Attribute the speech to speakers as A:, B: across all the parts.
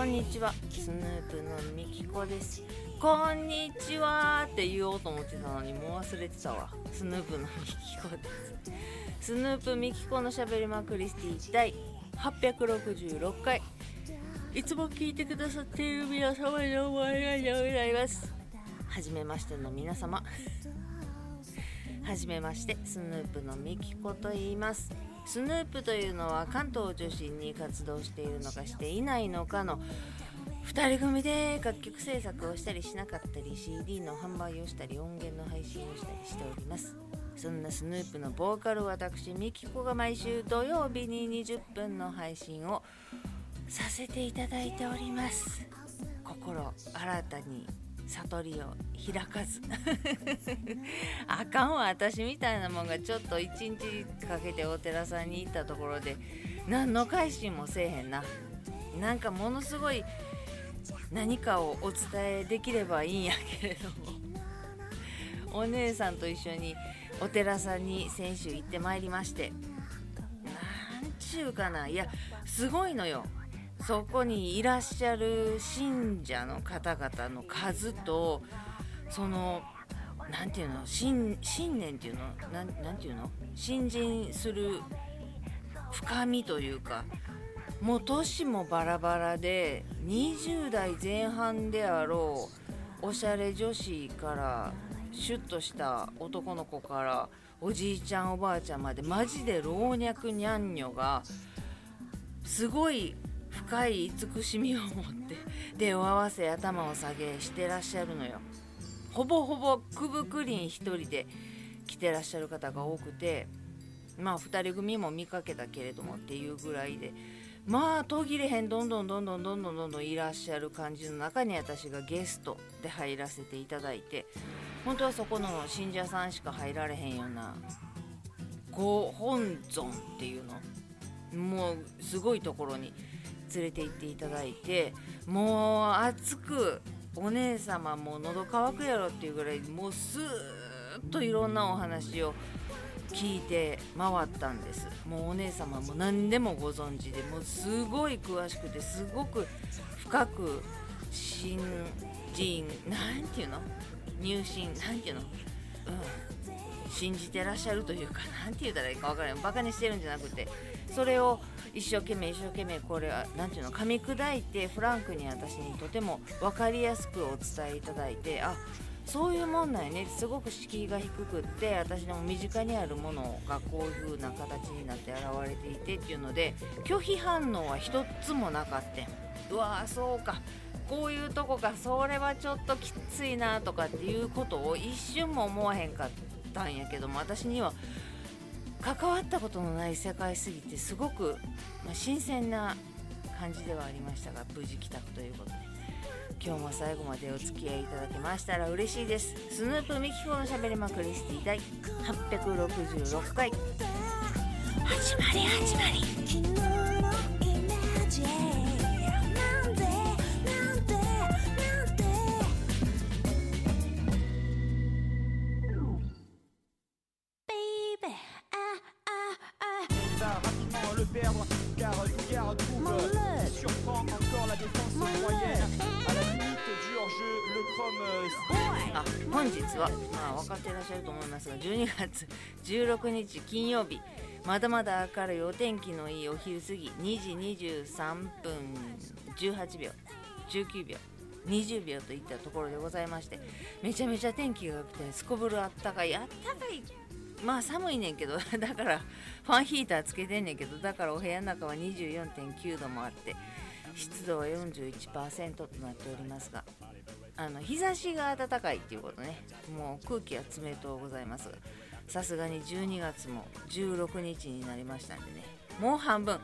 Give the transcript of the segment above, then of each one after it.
A: こんにちは。スヌープのみきこです。こんにちはって言おうと思ってたのにもう忘れてたわ。スヌープのみきこです。スヌープみきこのしゃべりまクリスティ第866回。いつも聞いてくださっている皆様におありがとうございます。はじめましての皆様。はじめましてスヌープのみきこと言います。スヌープというのは関東を中心に活動しているのかしていないのかの2人組で楽曲制作をしたりしなかったり CD の販売をしたり音源の配信をしたりしております。そんなスヌープのボーカル私ミキコが毎週土曜日に20分の配信をさせていただいております。心新たに悟りを開かず。あかんわ私みたいなもんがちょっと一日かけてお寺さんに行ったところで何の改心もせえへんな。なんかものすごい何かをお伝えできればいいんやけれども。お姉さんと一緒にお寺さんに先週行ってまいりまして。なんちゅうかな。いやすごいのよ。そこにいらっしゃる信者の方々の数とその何て言うの信信念っていうの何て言うの？信心する深みというかもう年もバラバラで20代前半であろうおしゃれ女子からシュッとした男の子からおじいちゃんおばあちゃんまでマジで老若にゃんにょがすごい深い慈しみを持って手を合わせ頭を下げしてらっしゃるのよ。ほぼほぼくぶくりん一人で来てらっしゃる方が多くてまあ2人組も見かけたけれどもっていうぐらいでまあ途切れへんどんどんどんどんどんどんどんどんいらっしゃる感じの中に私がゲストで入らせていただいて本当はそこの信者さんしか入られへんようなご本尊っていうのもうすごいところに連れて行っていただいてもう熱くお姉様も喉乾くやろっていうぐらいもうスーッといろんなお話を聞いて回ったんです。もうお姉様も何でもご存知でもうすごい詳しくてすごく深く信心なんていうの？入信なんていうの？うん。信じてらっしゃるというか何て言うたらいいか分からないバカにしてるんじゃなくてそれを一生懸命一生懸命これは何ていうの噛み砕いてフランクに私にとても分かりやすくお伝えいただいてあそういうもんなんやね。すごく敷居が低くって私の身近にあるものがこういう風な形になって現れていてっていうので拒否反応は一つもなかったうわーそうか。こういうとこか。それはちょっときついなとかっていうことを一瞬も思わへんかったんやけども私には関わったことのない世界すぎてすごく、まあ、新鮮な感じではありましたが無事帰宅ということで。今日も最後までお付き合いいただけましたら嬉しいです。スヌープミキコのしゃべりまくりスティ第866回。始まり始まりあ本日は、まあ、分かっていらっしゃると思いますが12月16日金曜日。まだまだ明るいお天気のいいお昼過ぎ2時23分18秒19秒20秒といったところでございましてめちゃめちゃ天気が良くてすこぶるあったかいあったかいまあ寒いねんけど だからファンヒーターつけてんねんけどだからお部屋の中は24.9度もあって湿度は41%となっておりますがあの日差しが暖かいっていうことね。もう空気は冷とうございますさすがに12月も16日になりましたんでね。もう半分。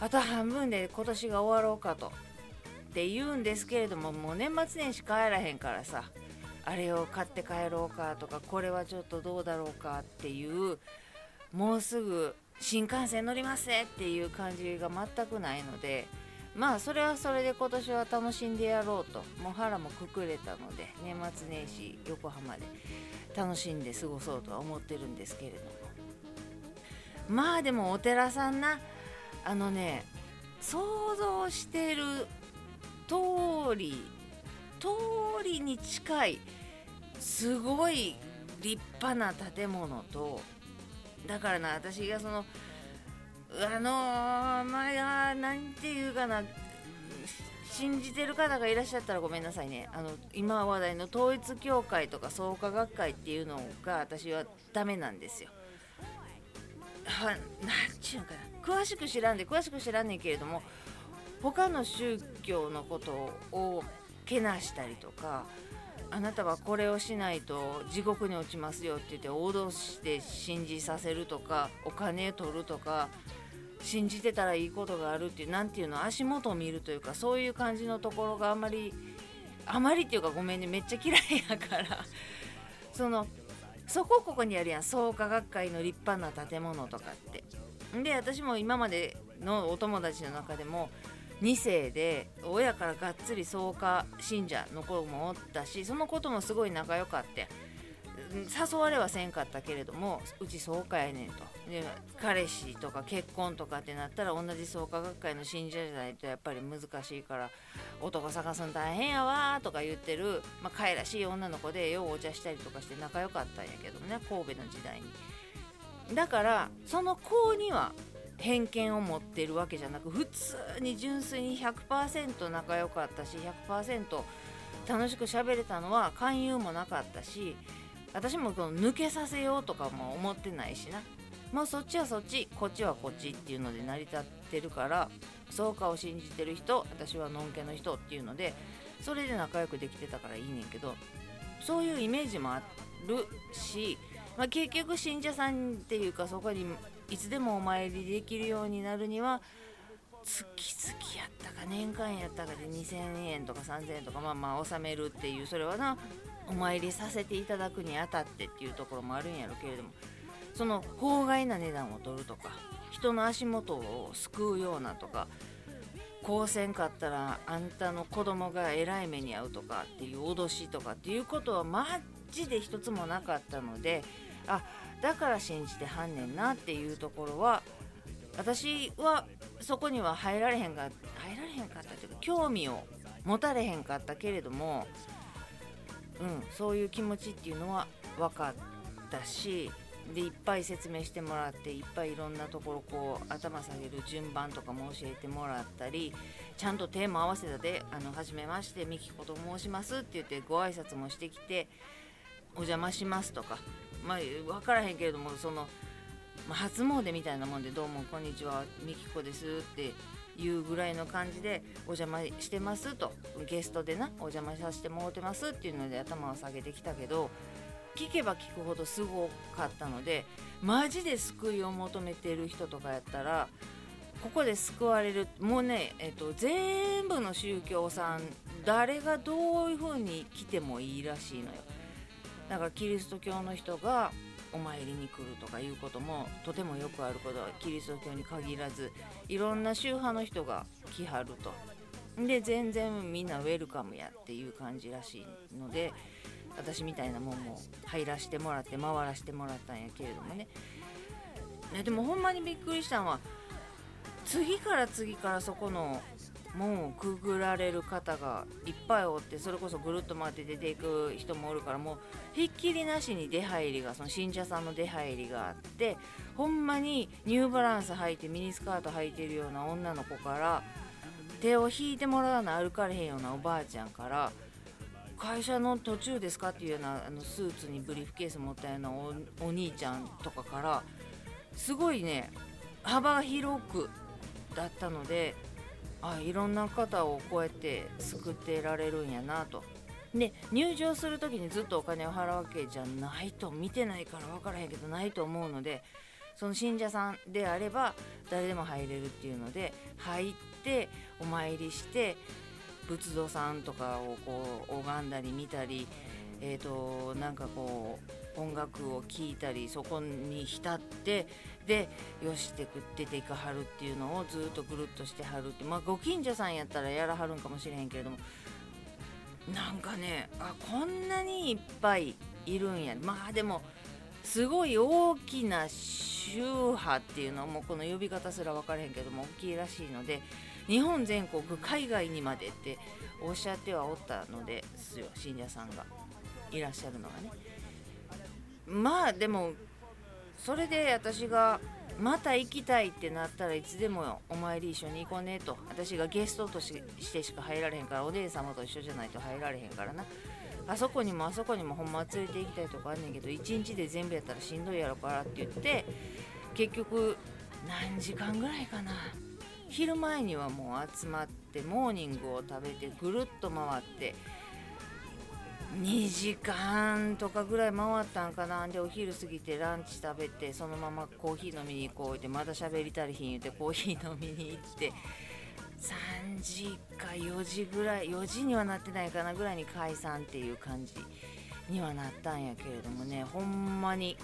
A: あと半分で今年が終わろうかと。って言うんですけれどももう年末年始帰らへんからさあれを買って帰ろうかとかこれはちょっとどうだろうかっていうもうすぐ新幹線乗りますねっていう感じが全くないのでまあそれはそれで今年は楽しんでやろうと。もう腹もくくれたので年末年始横浜で楽しんで過ごそうとは思ってるんですけれども。まあでもお寺さんなあのね想像してる通り通りに近いすごい立派な建物とだからな私がそのあのー、まあなんていうかな信じてる方がいらっしゃったらごめんなさいねあの今話題の統一教会とか創価学会っていうのが私はダメなんですよ。はなんちゅうのかな詳しく知らんで詳しく知らんねんけれども他の宗教のことをけなしたりとかあなたはこれをしないと地獄に落ちますよって言って脅して信じさせるとかお金取るとか信じてたらいいことがあるっていう何ていうの足元を見るというかそういう感じのところがあんまりあまりっていうかごめんねめっちゃ嫌いやから。そのそこここにあるやん。創価学会の立派な建物とかって。で私も今までのお友達の中でも2世で親からがっつり創価信者の子もおったしそのこともすごい仲良かって誘われはせんかったけれどもうち創価やねんと。で彼氏とか結婚とかってなったら同じ創価学会の信者じゃないとやっぱり難しいから男探すの大変やわとか言ってる、まあ、可愛らしい女の子でようお茶したりとかして仲良かったんやけどね神戸の時代に。だからその子には偏見を持ってるわけじゃなく普通に純粋に100%仲良かったし100%楽しく喋れたのは勧誘もなかったし私もこの抜けさせようとかも思ってないしな。まあそっちはそっちこっちはこっちっていうので成り立ってるからそうかを信じてる人私はのんけの人っていうのでそれで仲良くできてたからいいねんけどそういうイメージもあるし、まあ、結局信者さんっていうかそこにいつでもお参りできるようになるには月々やったか年間やったかで2000円とか3000円とかまあまあ納めるっていうそれはなお参りさせていただくにあたってっていうところもあるんやろうけれどもその法外な値段を取るとか人の足元を救うようなとかこうせんかったらあんたの子供がえらい目に遭うとかっていう脅しとかっていうことはマジで一つもなかったのであだから信じてはんねんなっていうところは私はそこには入られへんか入られへんかったっていうか興味を持たれへんかったけれどもうん、そういう気持ちっていうのは分かったしでいっぱい説明してもらっていっぱいいろんなところこう頭下げる順番とかも教えてもらったりちゃんとテーマ合わせたで「あの初めましてみきこと申します」って言ってご挨拶もしてきて「お邪魔します」とか。まあ分からへんけれどもその、まあ、初詣みたいなもんで「どうもこんにちはみきこです」っていうぐらいの感じでお邪魔してますと。ゲストでなお邪魔させてもらってますっていうので頭を下げてきたけど聞けば聞くほどすごかったのでマジで救いを求めてる人とかやったらここで救われるもうね、えっと、全部の宗教さん誰がどういう風に来てもいいらしいのよ。だからキリスト教の人がお参りに来るとかいうこともとてもよくあることはキリスト教に限らずいろんな宗派の人が来はると。で全然みんなウェルカムやっていう感じらしいので私みたいなもんも入らしてもらって回らしてもらったんやけれどもね。でもほんまにびっくりしたのは次から次からそこの門をくぐられる方がいっぱいおってそれこそぐるっと回って出ていく人もおるからもうひっきりなしに出入りがその信者さんの出入りがあってほんまにニューバランス履いてミニスカート履いてるような女の子から手を引いてもらわな歩かれへんようなおばあちゃんから会社の途中ですか？っていうようなあのスーツにブリーフケース持ったようなお兄ちゃんとかからすごいね幅が広くだったのであいろんな方をこうやって救ってられるんやなと。で入場する時にずっとお金を払うわけじゃないと見てないから分からへんけどないと思うのでその信者さんであれば誰でも入れるっていうので入ってお参りして仏像さんとかをこう拝んだり見たりえーと、なんかこう音楽を聴いたりそこに浸ってでよしって出ていかはるっていうのをずっとぐるっとしてはるってまあご近所さんやったらやらはるんかもしれへんけれどもなんかねあこんなにいっぱいいるんや。まあでもすごい大きな宗派っていうのはもうこの呼び方すら分からへんけども大きいらしいので日本全国海外にまでっておっしゃってはおったのですよ信者さんがいらっしゃるのがね。まあでもそれで私がまた行きたいってなったらいつでもお参り一緒に行こうねと私がゲストとしてしか入られへんからお姉様と一緒じゃないと入られへんからな。あそこにもあそこにもほんま連れて行きたいとこあんねんけど1日で全部やったらしんどいやろからって言って結局何時間ぐらいかな。昼前にはもう集まってモーニングを食べてぐるっと回って2時間とかぐらい回ったんかな。でお昼過ぎてランチ食べてそのままコーヒー飲みに行こうってまだ喋りたりひん言うてコーヒー飲みに行って3時か4時ぐらい4時にはなってないかなぐらいに解散っていう感じにはなったんやけれどもね。ほんまに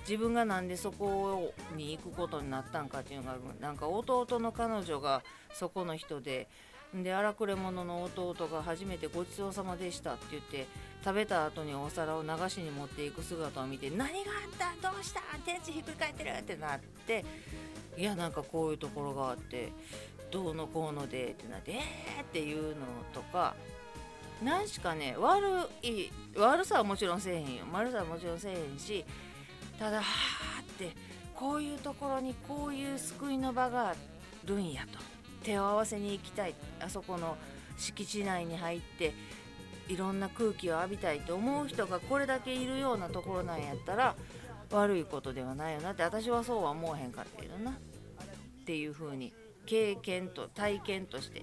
A: 自分がなんでそこに行くことになったんかっていうのがなんか弟の彼女がそこの人でで荒くれ者の弟が初めてごちそうさまでしたって言って食べた後にお皿を流しに持っていく姿を見て何があった？どうした？天地ひっくり返ってる？ってなっていやなんかこういうところがあってどうのこうのでってなってえーっていうのとか何しかね悪い悪さはもちろんせえへんよ。悪さはもちろんせえへんしただはあってこういうところにこういう救いの場があるんやと。手を合わせに行きたいあそこの敷地内に入っていろんな空気を浴びたいと思う人がこれだけいるようなところなんやったら悪いことではないよなって私はそうは思わへんかったけどなっていう風に経験と体験として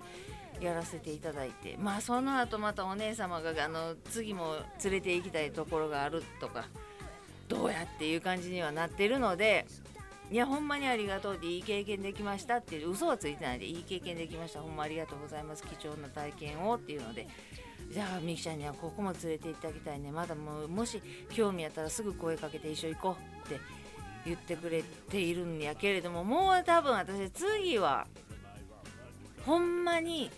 A: やらせていただいてまあその後またお姉様があの次も連れて行きたいところがあるとかどうやっていう感じにはなってるのでいやほんまにありがとうっていい経験できましたっていう嘘はついてないでいい経験できました。ほんまありがとうございます。貴重な体験をっていうので。じゃあみきちゃんにはここも連れて行ってあげたいね。まだもうもし興味あったらすぐ声かけて一緒行こうって言ってくれているんやけれども。もう多分私次はほんまに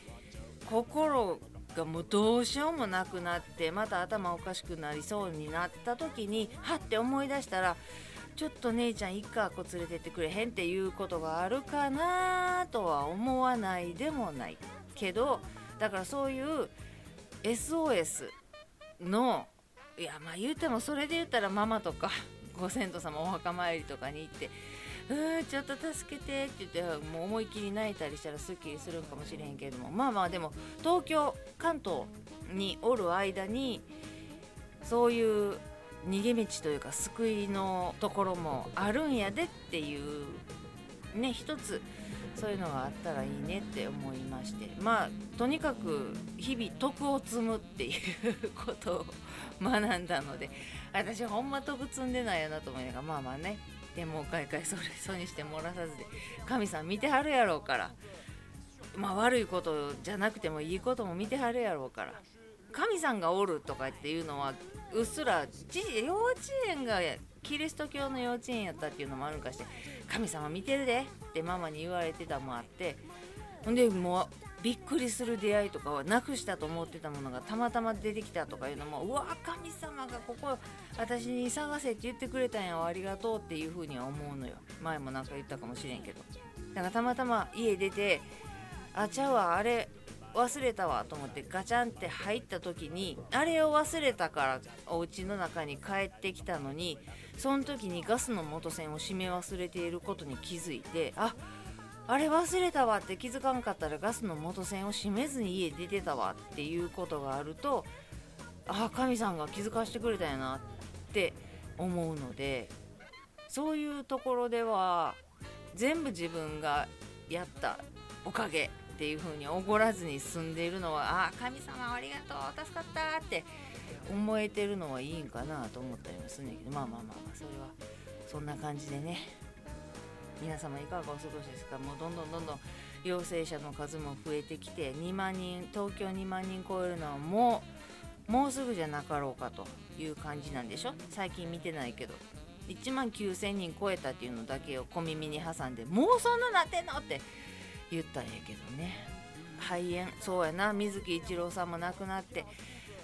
A: 心がもうどうしようもなくなってまた頭おかしくなりそうになった時にはって思い出したらちょっと姉ちゃんいっか連れてってくれへんっていうことがあるかなとは思わないでもないけどだからそういう SOS のいやまあ言うてもそれで言ったらママとか ご先祖様お墓参りとかに行ってうんちょっと助けてって言ってもう思いっきり泣いたりしたらすっきりするんかもしれへんけれどもまあまあでも東京関東におる間にそういう逃げ道というか救いのところもあるんやでっていうね一つそういうのがあったらいいねって思いまして。まあとにかく日々徳を積むっていうことを学んだので私ほんま得積んでないよなと思いながらまあまあねでもかいかいそれそうにしてもらさずで神さん見てはるやろうから。まあ悪いことじゃなくてもいいことも見てはるやろうから。神さんがおるとかっていうのはうっすら幼稚園がキリスト教の幼稚園やったっていうのもあるんかして神様見てるでってママに言われてたもあってほんでもうびっくりする出会いとかはなくしたと思ってたものがたまたま出てきたとかいうのもうわ神様がここ私に探せって言ってくれたんやありがとうっていうふうには思うのよ。前もなんか言ったかもしれんけど。だからたまたま家出てあちゃうわあれ忘れたわと思ってガチャンって入った時にあれを忘れたからお家の中に帰ってきたのにその時にガスの元栓を閉め忘れていることに気づいてああれ忘れたわって気づかんかったらガスの元栓を閉めずに家出てたわっていうことがあるとああ神さんが気づかしてくれたんやなって思うのでそういうところでは全部自分がやったおかげ。っていう風におごらずに済んでいるのはあ神様ありがとう助かったって思えてるのはいいんかなと思ったりもするんだけどまあまあまあまあそれはそんな感じでね。皆様いかがお過ごしですか？もうどんどんどんどん陽性者の数も増えてきて2万人東京2万人超えるのはもうもうすぐじゃなかろうかという感じなんでしょ？最近見てないけど。1万9000人超えたっていうのだけを小耳に挟んでもうそんななってんの？って言ったんやけどね。肺炎そうやな。水木一郎さんも亡くなって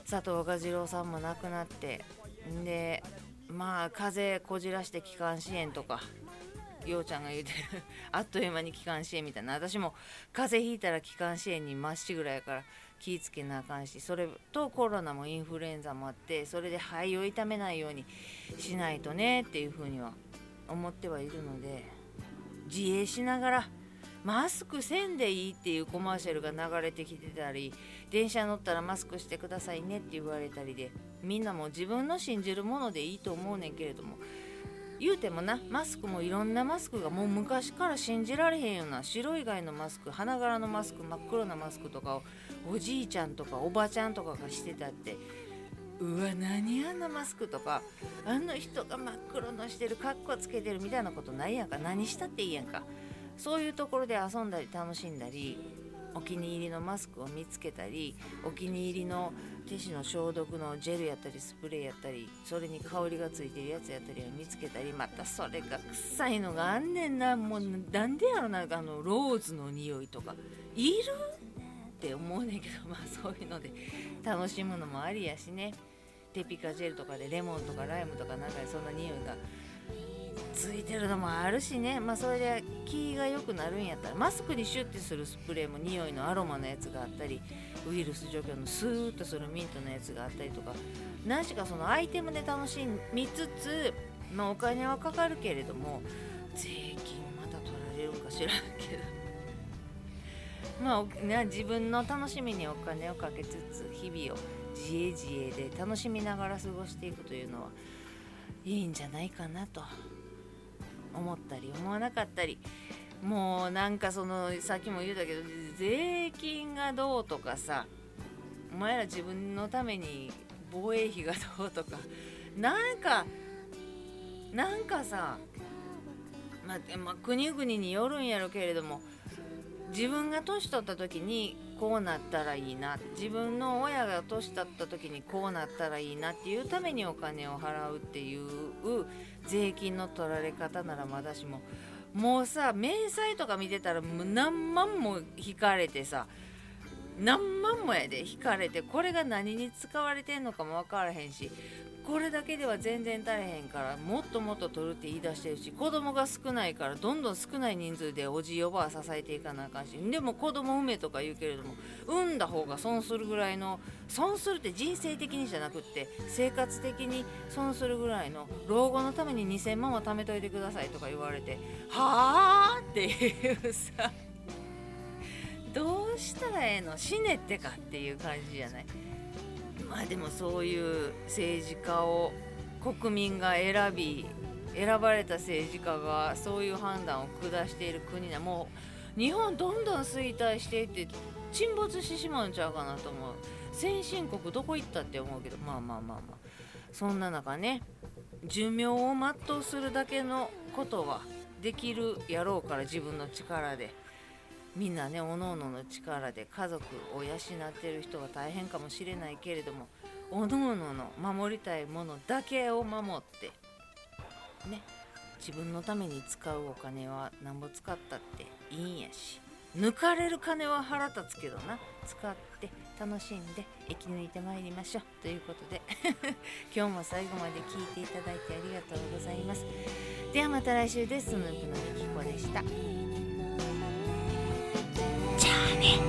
A: 佐藤蛾次郎さんも亡くなってでまあ風邪こじらして気管支炎とかようちゃんが言うてる あっという間に気管支炎みたいな。私も風邪ひいたら気管支炎にまっしぐらやから気ぃつけなあかんしそれとコロナもインフルエンザもあってそれで肺を痛めないようにしないとねっていうふうには思ってはいるので自衛しながらマスクせんでいいっていうコマーシャルが流れてきてたり電車乗ったらマスクしてくださいねって言われたりでみんなも自分の信じるものでいいと思うねんけれども言うてもなマスクもいろんなマスクがもう昔から信じられへんような白以外のマスク花柄のマスク真っ黒なマスクとかをおじいちゃんとかおばちゃんとかがしてたってうわ何あんなマスクとかあの人が真っ黒のしてるカッコつけてるみたいなことないやんか。何したっていいやんか。そういうところで遊んだり楽しんだりお気に入りのマスクを見つけたりお気に入りの手指の消毒のジェルやったりスプレーやったりそれに香りがついてるやつやったりを見つけたりまたそれが臭いのがあんねんな。もうなんでやろなあのローズの匂いとか。いる？って思うねんけど まあそういうので。楽しむのもありやしね。テピカジェルとかでレモンとかライムとかなんかそんな匂いがついてるのもあるしね。まあそれで気が良くなるんやったらマスクにシュッてするスプレーも匂いのアロマのやつがあったりウイルス除去のスーッとするミントのやつがあったりとか何しかそのアイテムで楽しみつつ、まあ、お金はかかるけれども税金また取られるか知らんけど。まあ、自分の楽しみにお金をかけつつ日々を自営自営で楽しみながら過ごしていくというのはいいんじゃないかなと。思ったり思わなかったりもうなんかそのさっきも言うたけど税金がどうとかさお前ら自分のために防衛費がどうとかなんかなんかさ、まあ、まあ、国々によるんやろけれども自分が年取った時にこうなったらいいな自分の親が年取った時にこうなったらいいなっていうためにお金を払うっていう税金の取られ方ならまだしももうさ明細とか見てたら何万も引かれてさ何万もやで引かれてこれが何に使われてんのかも分からへんしこれだけでは全然足れへんからもっともっと取るって言い出してるし子供が少ないからどんどん少ない人数でおじいおばあ支えていかなあかんしでも子供産めとか言うけれども産んだ方が損するぐらいの損するって人生的にじゃなくって生活的に損するぐらいの老後のために2000万は貯めといてくださいとか言われてはあっていうさどうしたらええの？死ねってかっていう感じじゃない？まあでもそういう政治家を国民が選び選ばれた政治家がそういう判断を下している国なもう日本どんどん衰退していって沈没してしまうんちゃうかなと思う。先進国どこ行ったって思うけどまあまあまあまあ。そんな中ね寿命を全うするだけのことはできるやろうから自分の力で。みんなねおのおのの力で家族を養ってる人が大変かもしれないけれどもおのおのの守りたいものだけを守ってね自分のために使うお金はなんぼ使ったっていいんやし抜かれる金は腹立つけどな使って楽しんで生き抜いてまいりましょう。ということで 今日も最後まで聞いていただいてありがとうございます。ではまた来週です。スヌープのみきこでした。じゃあね。